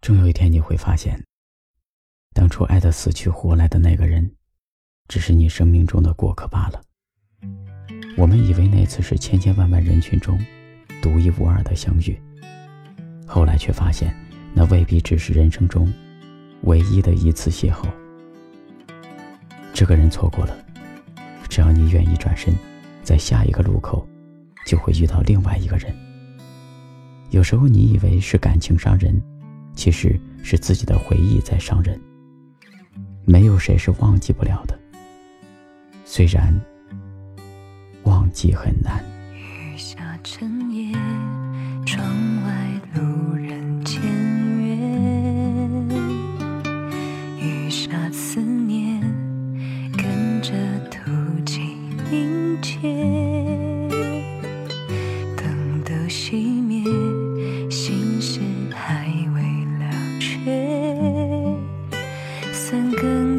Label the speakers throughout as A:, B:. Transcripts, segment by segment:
A: 终有一天你会发现，当初爱得死去活来的那个人，只是你生命中的过客罢了。我们以为那次是千千万万人群中独一无二的相遇，后来却发现，那未必只是人生中唯一的一次邂逅。这个人错过了，只要你愿意转身，在下一个路口，就会遇到另外一个人。有时候你以为是感情伤人，其实是自己的回忆在伤人。没有谁是忘记不了的，虽然忘记很难。
B: 雨下成夜，窗外路人签约，雨下思念，跟着途径凝结，灯的，心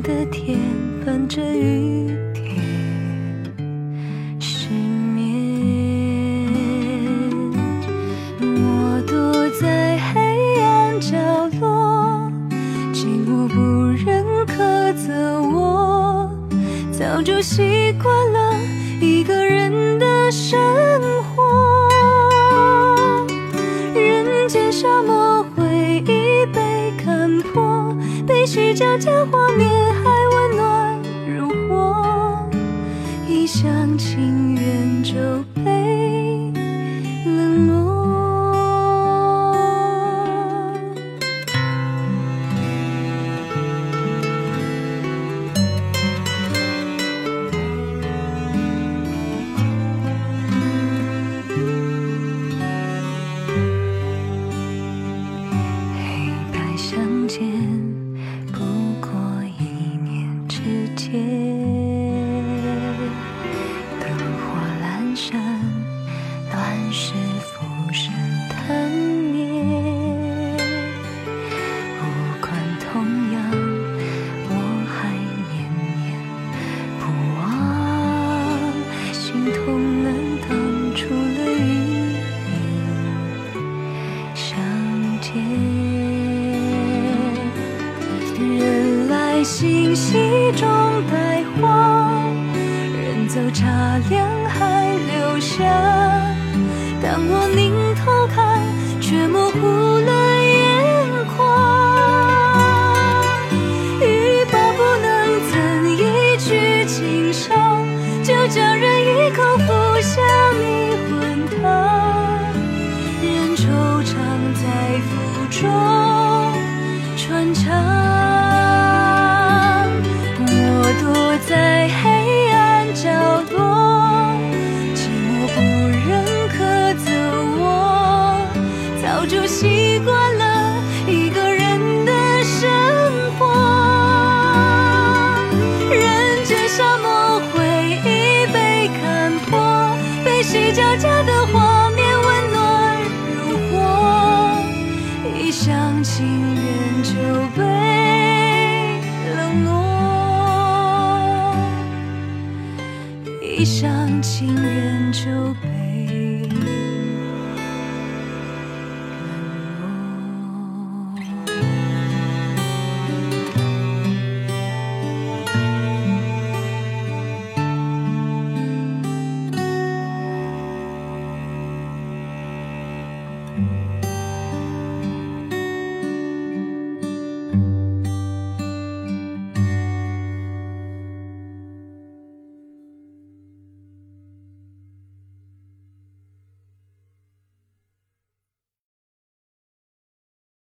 B: 的天伴着雨点失眠，我躲在黑暗角落，寂寞不认苛责我，早就习惯了一个人的生活。人间沙漠回忆被看破，悲喜交加，画面还温暖如火。一厢情愿就人来信息中带花，人走茶凉还留下。当我拧头看，却模糊了悲喜交加的画面温暖如火，一厢情愿就被冷落。一厢情愿就被